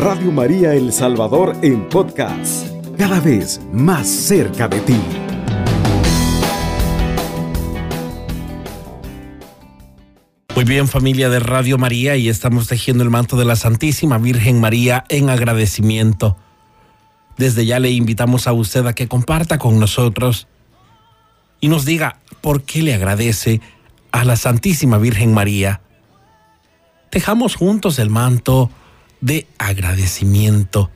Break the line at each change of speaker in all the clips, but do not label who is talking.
Radio María El Salvador en podcast, cada vez más cerca de ti.
Muy bien familia de Radio María y estamos tejiendo el manto de la Santísima Virgen María en agradecimiento. Desde ya le invitamos a usted a que comparta con nosotros y nos diga por qué le agradece a la Santísima Virgen María. Dejamos juntos el manto de agradecimiento.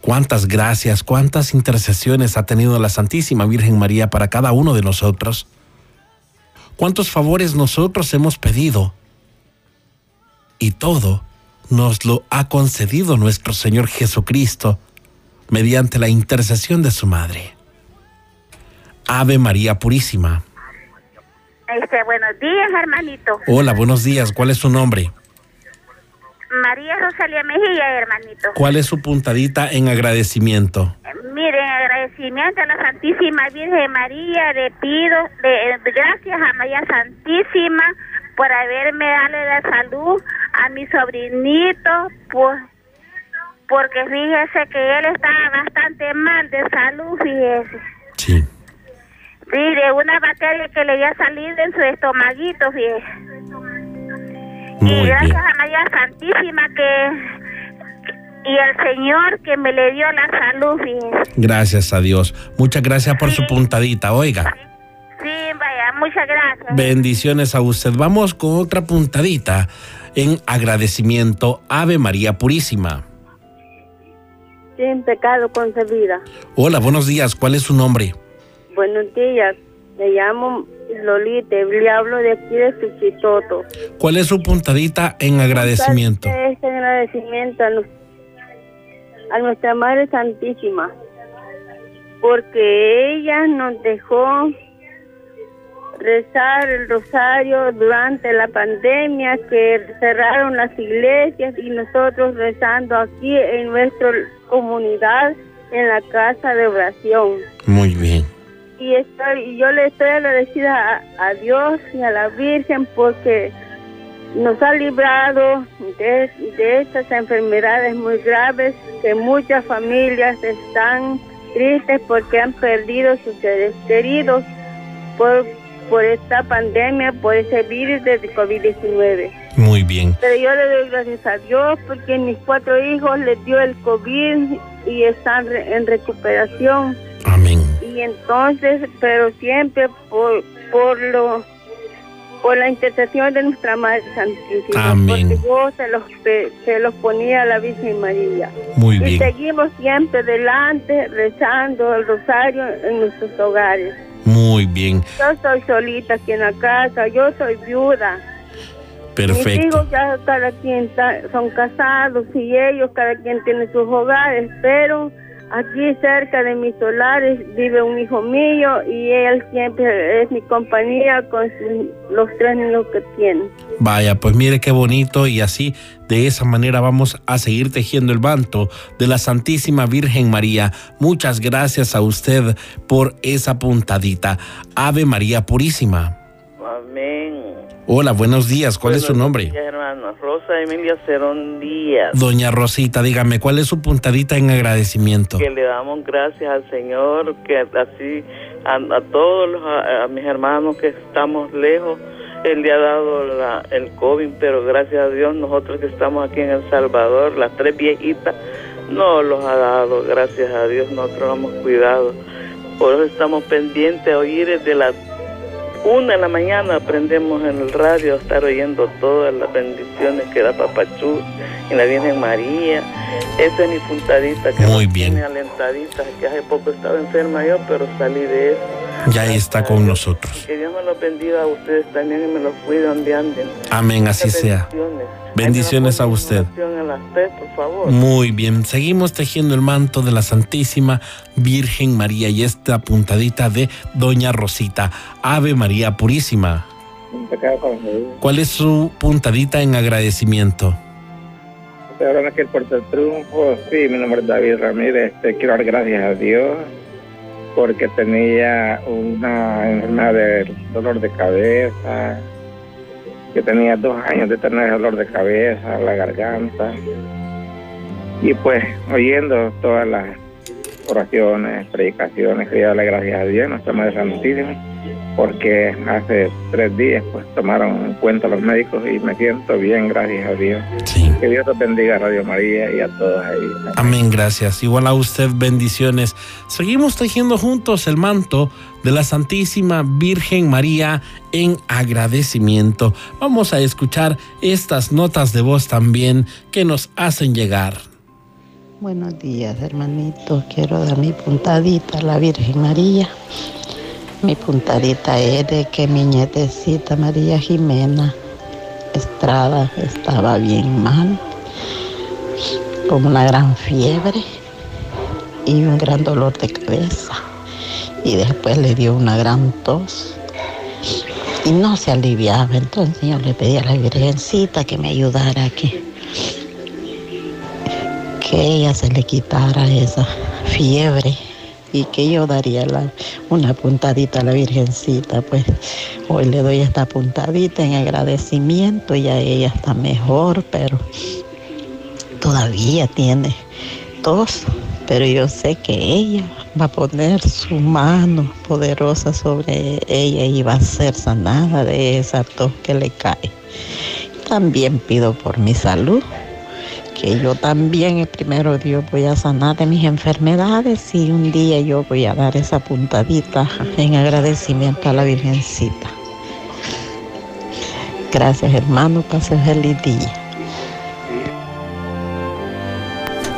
Cuántas gracias, cuántas intercesiones ha tenido la Santísima Virgen María para cada uno de nosotros. Cuántos favores nosotros hemos pedido. Y todo nos lo ha concedido nuestro Señor Jesucristo mediante la intercesión de su Madre. Ave María Purísima.
Este, buenos días, hermanito.
Hola, buenos días. ¿Cuál es su nombre?
María Rosalía Mejía, hermanito.
¿Cuál es su puntadita en agradecimiento?
Eh, Miren, agradecimiento a la Santísima Virgen María, le pido de, gracias a María Santísima por haberme dado la salud a mi sobrinito, pues, porque fíjese que él estaba bastante mal de salud, fíjese.
Sí.
De una bacteria que le había salido en su estomaguito, fíjese.
Muy
y gracias
bien.
a María Santísima que y el Señor que me le dio la salud, fíjese.
Gracias a Dios. Muchas gracias por su puntadita. Oiga,
Sí, vaya, muchas gracias.
bendiciones a usted. Vamos con otra puntadita en agradecimiento. Ave María Purísima.
Sin pecado concebida.
Hola, buenos días. ¿Cuál es su nombre?
Buenos días. Me llamo Lolita. Le hablo de aquí de Suchitoto.
¿Cuál es su puntadita en agradecimiento?
Este agradecimiento a, nu- a nuestra Madre Santísima. Porque ella nos dejó rezar el rosario durante la pandemia que cerraron las iglesias y nosotros rezando aquí en nuestra comunidad en la casa de oración.
Muy bien.
Y estoy y yo le estoy agradecida a, a Dios y a la Virgen porque nos ha librado de, de estas enfermedades muy graves que muchas familias están tristes porque han perdido sus seres queridos por, por esta pandemia, por ese virus de COVID-19.
Muy bien.
Pero yo le doy gracias a Dios porque mis cuatro hijos les dio el COVID y están re- en recuperación. Y entonces pero siempre por por lo por la intercesión de nuestra madre santísima
Amén.
porque yo se los se los ponía a la Virgen María
Muy
y
bien.
seguimos siempre delante rezando el rosario en nuestros hogares
Muy bien.
yo soy solita aquí en la casa yo soy viuda mis
Perfecto.
hijos ya cada quien son casados y ellos cada quien tiene sus hogares, pero aquí cerca de mis solares vive un hijo mío y él siempre es mi compañía con los tres niños que tiene.
Vaya, pues mire qué bonito y así de esa manera vamos a seguir tejiendo el manto de la Santísima Virgen María. Muchas gracias a usted por esa puntadita. Ave María Purísima. Hola, buenos días. ¿Cuál es su nombre?
días, hermanos. Rosa Emilia Cerón Díaz.
Doña Rosita, dígame, ¿cuál es su puntadita en agradecimiento?
Que le damos gracias al Señor, que así a, a todos los, a, a mis hermanos que estamos lejos, Él le ha dado la- el COVID, pero gracias a Dios nosotros que estamos aquí en El Salvador, las tres viejitas, no los ha dado, gracias a Dios nosotros lo hemos cuidado. Por eso estamos pendientes a oír desde la una de la mañana aprendemos en el radio a estar oyendo todas las bendiciones que da Papachú y la Virgen María. Esa es mi puntadita que
Muy bien.
tiene alentadita, que hace poco estaba enferma yo, pero salí de eso.
Ya está con nosotros.
Que Dios me los bendiga a ustedes también y me los cuide donde anden.
Amén, así sea.
Bendiciones.
A usted.
ponen en oración a las tres, por favor.
Muy bien, seguimos tejiendo el manto de la Santísima Virgen María y esta puntadita de Doña Rosita. Ave María Purísima. ¿Cuál es su puntadita en agradecimiento?
Ahora que el Puerto del Triunfo, sí, mi nombre es David Ramírez. Este, quiero dar gracias a Dios porque tenía una enfermedad de dolor de cabeza
que tenía dos años de tener dolor de cabeza, la garganta. Y pues oyendo todas las oraciones, predicaciones, quería darle gracias a Dios, nuestra Madre Santísima, porque hace tres días pues tomaron en cuenta los médicos y me siento bien, gracias a Dios. Que Dios te bendiga a Radio María y a todos ahí.
Amén, gracias. Igual a usted, bendiciones. Seguimos tejiendo juntos el manto de la Santísima Virgen María en agradecimiento. Vamos a escuchar estas notas de voz también que nos hacen llegar.
Buenos días, hermanito. Quiero dar mi puntadita a la Virgen María. Mi puntadita es de que mi nietecita María Jimena Estrada estaba bien mal, con una gran fiebre y un gran dolor de cabeza. Y después le dio una gran tos y no se aliviaba. Entonces yo le pedí a la Virgencita que me ayudara aquí que ella se le quitara esa fiebre y que yo daría una puntadita a la Virgencita, pues hoy le doy esta puntadita en agradecimiento, y ya ella está mejor, pero todavía tiene tos, pero yo sé que ella va a poner su mano poderosa sobre ella y va a ser sanada de esa tos que le cae. También pido por mi salud que yo también, el primero Dios, voy a sanar de mis enfermedades y un día yo voy a dar esa puntadita en agradecimiento a la Virgencita. Gracias hermano, pase feliz día.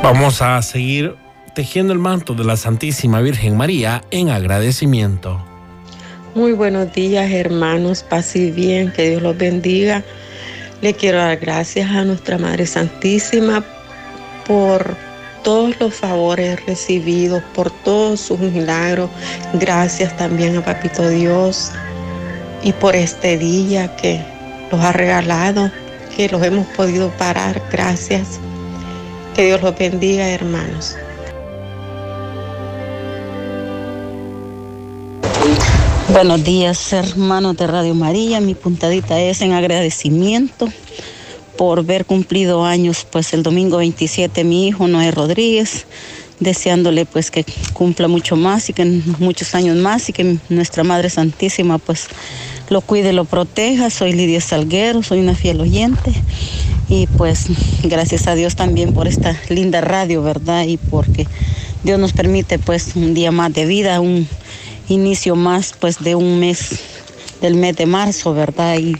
Vamos a seguir tejiendo el manto de la Santísima Virgen María en agradecimiento.
Muy buenos días hermanos, pase bien, que Dios los bendiga. Le quiero dar gracias a nuestra Madre Santísima por todos los favores recibidos, por todos sus milagros. Gracias también a Papito Dios y por este día que nos ha regalado, que los hemos podido parar. Gracias. Que Dios los bendiga, hermanos.
Buenos días, hermanos de Radio María. Mi puntadita es en agradecimiento por ver cumplido años, pues el domingo 27 mi hijo Noé Rodríguez, deseándole pues que cumpla mucho más y que muchos años más y que nuestra Madre Santísima pues lo cuide, lo proteja. Soy Lidia Salguero, soy una fiel oyente y pues gracias a Dios también por esta linda radio, ¿verdad? Y porque Dios nos permite pues un día más de vida, un inicio más pues de un mes, del mes de marzo, ¿verdad? Y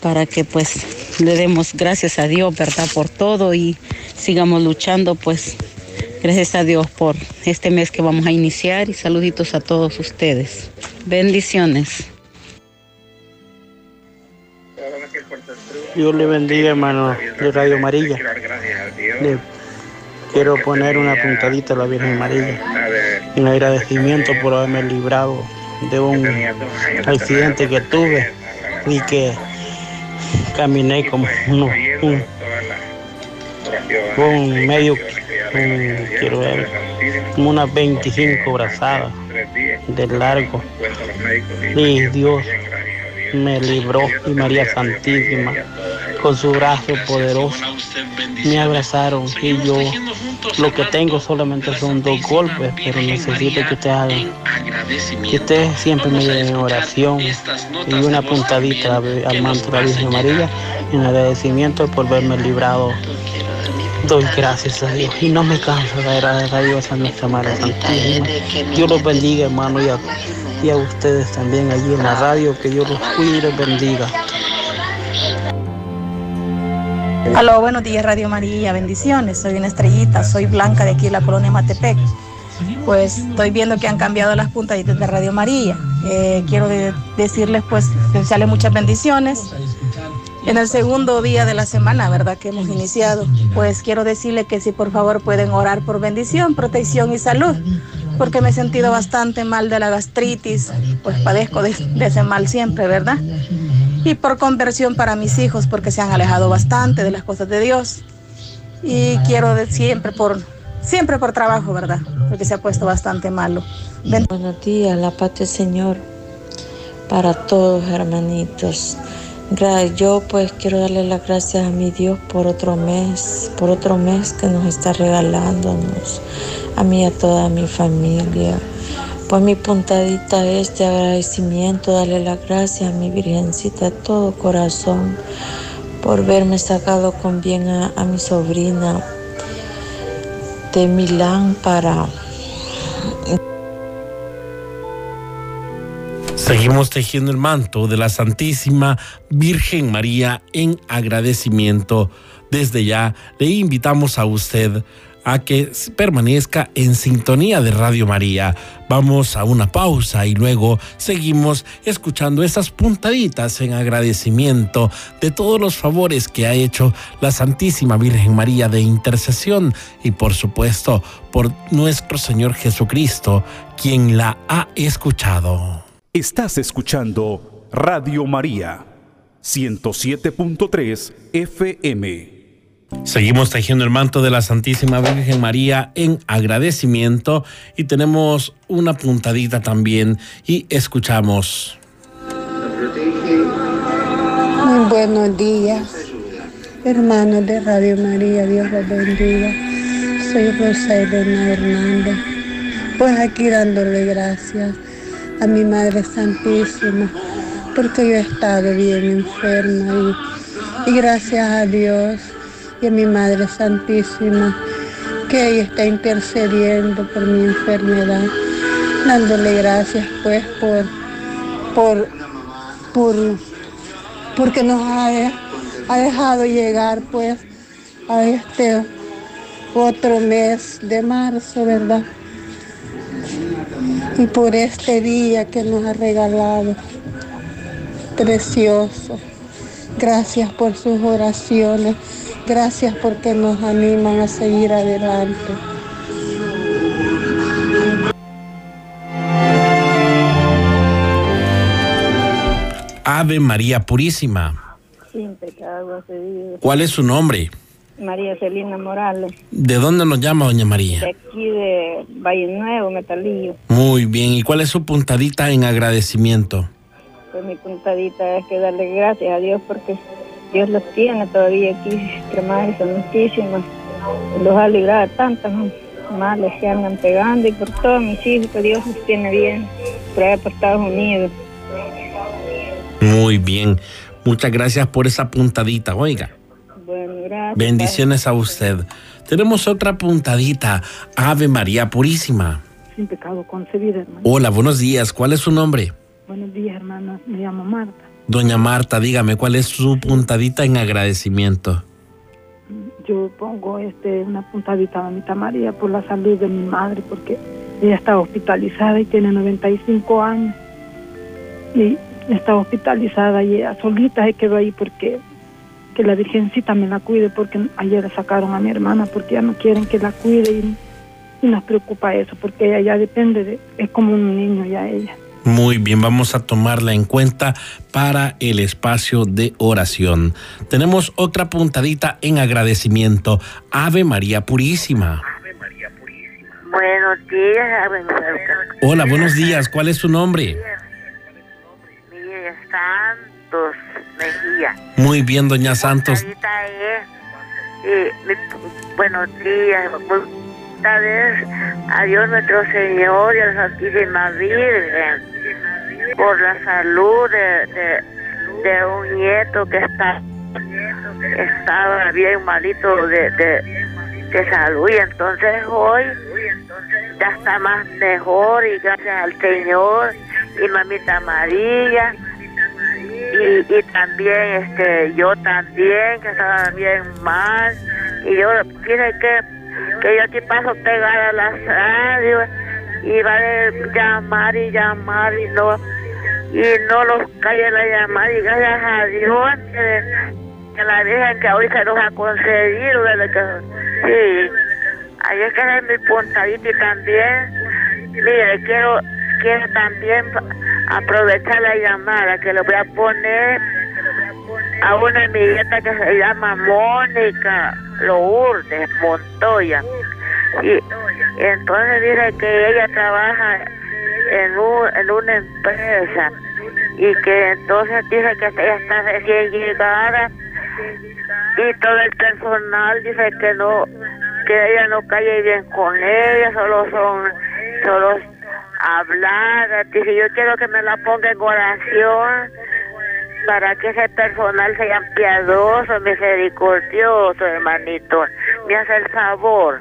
para que pues le demos gracias a Dios, ¿verdad? Por todo y sigamos luchando pues gracias a Dios por este mes que vamos a iniciar y saluditos a todos ustedes. Bendiciones.
Dios le bendiga, hermano de Radio Amarilla. Le quiero poner una puntadita a la Virgen María en agradecimiento por haberme librado de un accidente que tuve y que caminé como uno, un, un, medio, quiero ver, como unas 25 brazadas de largo. Y Dios me libró y María Santísima con su brazo poderoso me abrazaron y yo lo que tengo solamente son dos golpes, pero necesito que usted haga, que usted siempre me dé oración y una puntadita al manto de la Virgen María en agradecimiento por verme librado. Doy gracias a Dios y no me canso de agradecer a Dios a nuestra Madre Santísima. Dios los bendiga, hermano, y a, y a ustedes también allí en la radio, que Dios los cuide y los bendiga.
Aló, buenos días Radio María, bendiciones. Soy una estrellita, soy Blanca de aquí la colonia Matepec. Pues estoy viendo que han cambiado las puntaditas de Radio María. Eh, quiero decirles pues desearles muchas bendiciones. En el segundo día de la semana, ¿verdad? Que hemos iniciado, pues quiero decirles que si por favor pueden orar por bendición, protección y salud, porque me he sentido bastante mal de la gastritis, pues padezco de ese mal siempre, ¿verdad? Y por conversión para mis hijos porque se han alejado bastante de las cosas de Dios. Y quiero de siempre por siempre por trabajo, ¿verdad? Porque se ha puesto bastante malo.
Buenos días, la paz del Señor para todos, hermanitos. Yo pues quiero darle las gracias a mi Dios por otro mes, por otro mes que nos está regalándonos, a mí y a toda mi familia. Pues mi puntadita es de agradecimiento, darle las gracias a mi Virgencita de todo corazón por verme sacado con bien a, a mi sobrina de Milán para
Seguimos tejiendo el manto de la Santísima Virgen María en agradecimiento. Desde ya le invitamos a usted a que permanezca en sintonía de Radio María. Vamos a una pausa y luego seguimos escuchando esas puntaditas en agradecimiento de todos los favores que ha hecho la Santísima Virgen María de intercesión y por supuesto por nuestro Señor Jesucristo, quien la ha escuchado.
Estás escuchando Radio María 107.3 FM.
Seguimos tejiendo el manto de la Santísima Virgen María en agradecimiento y tenemos una puntadita también y escuchamos.
Muy buenos días, hermanos de Radio María, Dios los bendiga. Soy Rosa Elena Hernández, pues aquí dándole gracias a mi Madre Santísima, porque yo he estado bien enferma y, y gracias a Dios y a mi Madre Santísima, que ella está intercediendo por mi enfermedad, dándole gracias pues por, por, por porque nos ha, ha dejado llegar pues a este otro mes de marzo, ¿verdad? y por este día que nos ha regalado. Precioso. Gracias por sus oraciones. Gracias porque nos animan a seguir adelante.
Ave María Purísima.
Sin pecado
¿Cuál es su nombre?
María Celina Morales.
¿De dónde nos llama, doña María?
De aquí de Valle Nuevo, Metalillo.
Muy bien. ¿Y cuál es su puntadita en agradecimiento?
Pues mi puntadita es que darle gracias a Dios porque Dios los tiene todavía aquí, y santísimas. Los ha librado de tantas males que andan pegando y por todos mis hijos que Dios los tiene bien, por allá por Estados Unidos.
Muy bien. Muchas gracias por esa puntadita, oiga. Bendiciones a usted. Tenemos otra puntadita. Ave María Purísima.
Sin pecado concebida, hermano.
Hola, buenos días. ¿Cuál es su nombre?
Buenos días, hermano. Me llamo Marta.
Doña Marta, dígame, ¿cuál es su puntadita en agradecimiento?
Yo pongo este una puntadita a Mamita María por la salud de mi madre, porque ella está hospitalizada y tiene 95 años. Y está hospitalizada y ella solita se quedó ahí porque que la Virgencita me la cuide porque ayer sacaron a mi hermana porque ya no quieren que la cuide y, nos preocupa eso porque ella ya depende de, es como un niño ya ella.
Muy bien, vamos a tomarla en cuenta para el espacio de oración. Tenemos otra puntadita en agradecimiento. Ave María Purísima.
Buenos días, Ave
Hola, buenos días. ¿Cuál es su nombre?
Miguel Santos.
Muy bien, doña Santos.
buenos días, esta vez a Dios nuestro Señor y a la Santísima Virgen por la salud de, de, un nieto que está estaba bien malito de, de, salud. Y entonces hoy ya está más mejor y gracias al Señor y mamita María. Y, también este yo también que estaba bien mal. Y yo fíjate que que yo aquí paso pegada a las radios y va a llamar y llamar y no y no los cae la llamada. Y gracias a Dios que, la Virgen que hoy se nos ha concedido que, sí. Ahí es que es mi puntadita y también mire quiero quiero también aprovechar la llamada que le voy a poner a una amiguita que se llama Mónica Lourdes Montoya. Y, entonces dice que ella trabaja en, un, en una empresa y que entonces dice que ella está recién llegada y todo el personal dice que no que ella no cae bien con ella solo son solo hablar dice yo quiero que me la ponga en oración para que ese personal sea piadoso misericordioso hermanito. Me hace el favor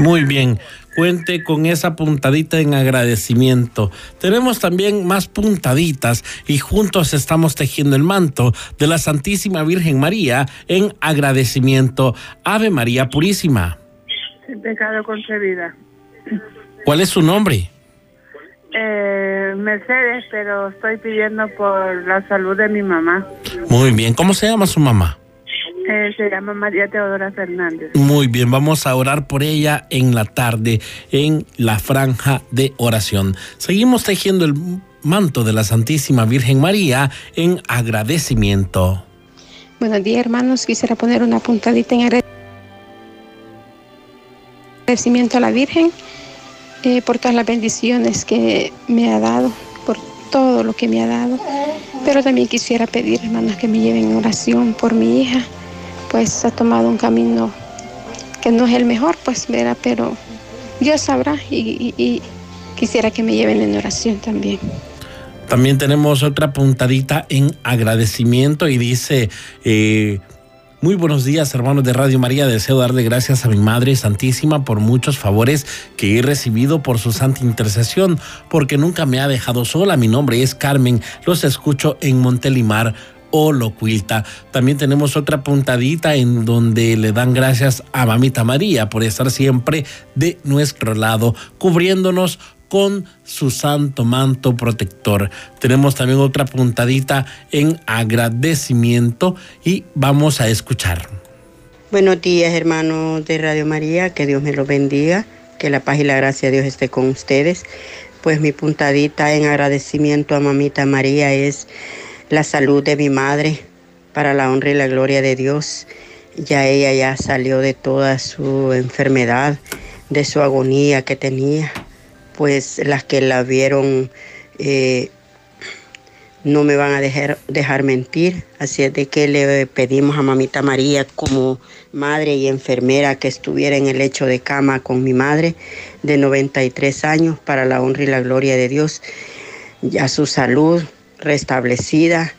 muy bien cuente con esa puntadita en agradecimiento. Tenemos también más puntaditas y juntos estamos tejiendo el manto de la Santísima Virgen María en agradecimiento. Ave María Purísima.
Sin pecado concebida.
¿Cuál es su nombre?
Eh, Mercedes, pero estoy pidiendo por la salud de mi mamá.
Muy bien, ¿cómo se llama su mamá?
Eh, se llama María Teodora Fernández.
Muy bien, vamos a orar por ella en la tarde en la franja de oración. Seguimos tejiendo el manto de la Santísima Virgen María en agradecimiento.
Buenos días, hermanos. Quisiera poner una puntadita en agradecimiento a la Virgen eh, por todas las bendiciones que me ha dado, por todo lo que me ha dado. Pero también quisiera pedir, hermanos, que me lleven en oración por mi hija pues ha tomado un camino que no es el mejor, pues verá, pero Dios sabrá y, quisiera que me lleven en oración también.
También tenemos otra puntadita en agradecimiento y dice, eh, muy buenos días hermanos de Radio María, deseo darle gracias a mi Madre Santísima por muchos favores que he recibido por su santa intercesión, porque nunca me ha dejado sola. Mi nombre es Carmen, los escucho en Montelimar o Locuilta. También tenemos otra puntadita en donde le dan gracias a Mamita María por estar siempre de nuestro lado, cubriéndonos con su santo manto protector. Tenemos también otra puntadita en agradecimiento y vamos a escuchar.
Buenos días hermanos de Radio María, que Dios me los bendiga, que la paz y la gracia de Dios esté con ustedes. Pues mi puntadita en agradecimiento a Mamita María es la salud de mi madre para la honra y la gloria de Dios. Ya ella ya salió de toda su enfermedad, de su agonía que tenía. Pues las que la vieron eh, no me van a dejar, dejar mentir. Así es de que le pedimos a mamita María como madre y enfermera que estuviera en el lecho de cama con mi madre de 93 años para la honra y la gloria de Dios. Ya su salud restablecida,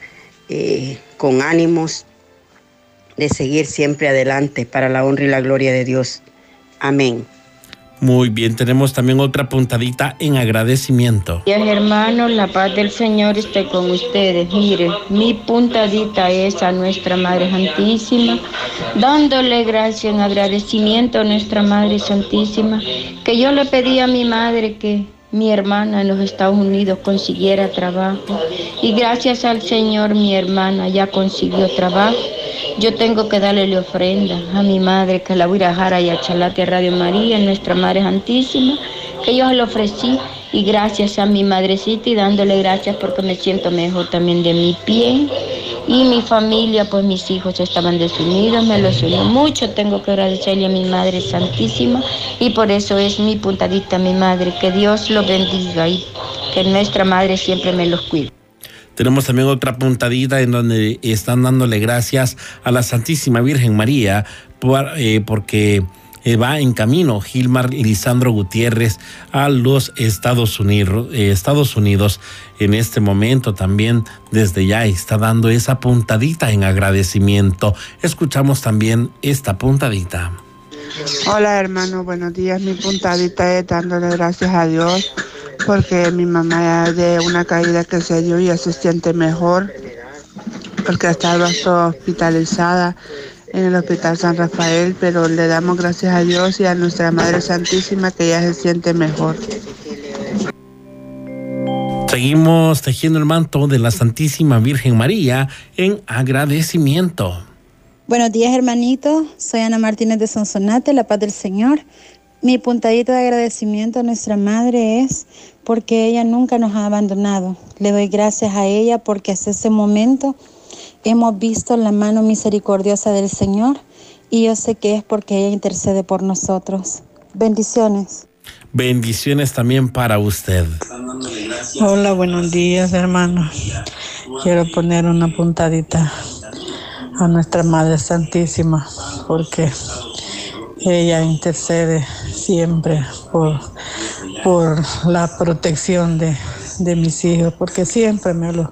eh, con ánimos de seguir siempre adelante para la honra y la gloria de Dios. Amén.
Muy bien, tenemos también otra puntadita en agradecimiento.
Dios hermanos, la paz del Señor esté con ustedes. Mire, mi puntadita es a nuestra Madre Santísima, dándole gracias en agradecimiento a nuestra Madre Santísima, que yo le pedí a mi madre que mi hermana en los Estados Unidos consiguiera trabajo. Y gracias al Señor mi hermana ya consiguió trabajo. Yo tengo que darle la ofrenda a mi madre que la voy a dejar ahí a Chalate Radio María, nuestra Madre Santísima, que yo le ofrecí. Y gracias a mi madrecita y dándole gracias porque me siento mejor también de mi pie y mi familia, pues mis hijos estaban desunidos, me los unió mucho, tengo que agradecerle a mi Madre Santísima y por eso es mi puntadita, mi Madre, que Dios lo bendiga y que nuestra Madre siempre me los cuide.
Tenemos también otra puntadita en donde están dándole gracias a la Santísima Virgen María por, eh, porque eh, va en camino Gilmar Lisandro Gutiérrez a los Estados Unidos. Eh, Estados Unidos en este momento también desde ya está dando esa puntadita en agradecimiento. Escuchamos también esta puntadita.
Hola hermano, buenos días. Mi puntadita es dándole gracias a Dios porque mi mamá de una caída que se dio ya se siente mejor porque estaba hospitalizada en el Hospital San Rafael, pero le damos gracias a Dios y a nuestra Madre Santísima que ya se siente mejor.
Seguimos tejiendo el manto de la Santísima Virgen María en agradecimiento.
Buenos días, hermanito. Soy Ana Martínez de Sonsonate, la paz del Señor. Mi puntadito de agradecimiento a nuestra Madre es porque ella nunca nos ha abandonado. Le doy gracias a ella porque hasta ese momento hemos visto la mano misericordiosa del Señor y yo sé que es porque ella intercede por nosotros. Bendiciones.
Bendiciones también para usted.
Hola, buenos días, hermano. Quiero poner una puntadita a nuestra Madre Santísima porque ella intercede siempre por, por la protección de, de mis hijos, porque siempre me, lo,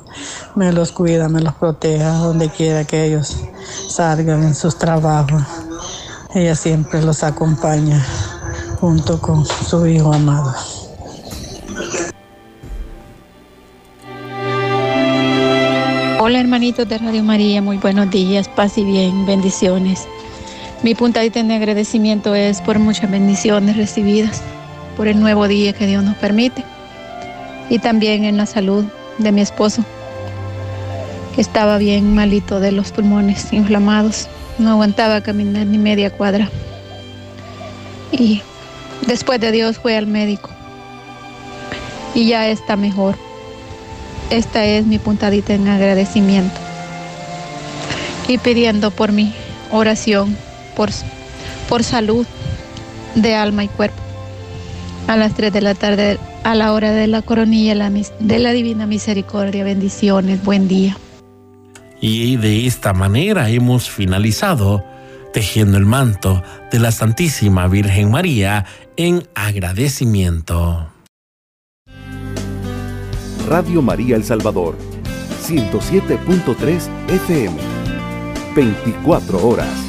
me los cuida, me los proteja donde quiera que ellos salgan en sus trabajos. Ella siempre los acompaña junto con su hijo amado.
Hola hermanitos de Radio María, muy buenos días, paz y bien, bendiciones. Mi puntadita de agradecimiento es por muchas bendiciones recibidas, por el nuevo día que Dios nos permite y también en la salud de mi esposo, que estaba bien malito de los pulmones inflamados, no aguantaba caminar ni media cuadra. Y después de Dios fue al médico y ya está mejor. Esta es mi puntadita en agradecimiento y pidiendo por mi oración, por, por salud de alma y cuerpo. A las 3 de la tarde, a la hora de la coronilla de la Divina Misericordia. Bendiciones, buen día.
Y de esta manera hemos finalizado tejiendo el manto de la Santísima Virgen María en agradecimiento.
Radio María El Salvador, 107.3 FM, 24 horas.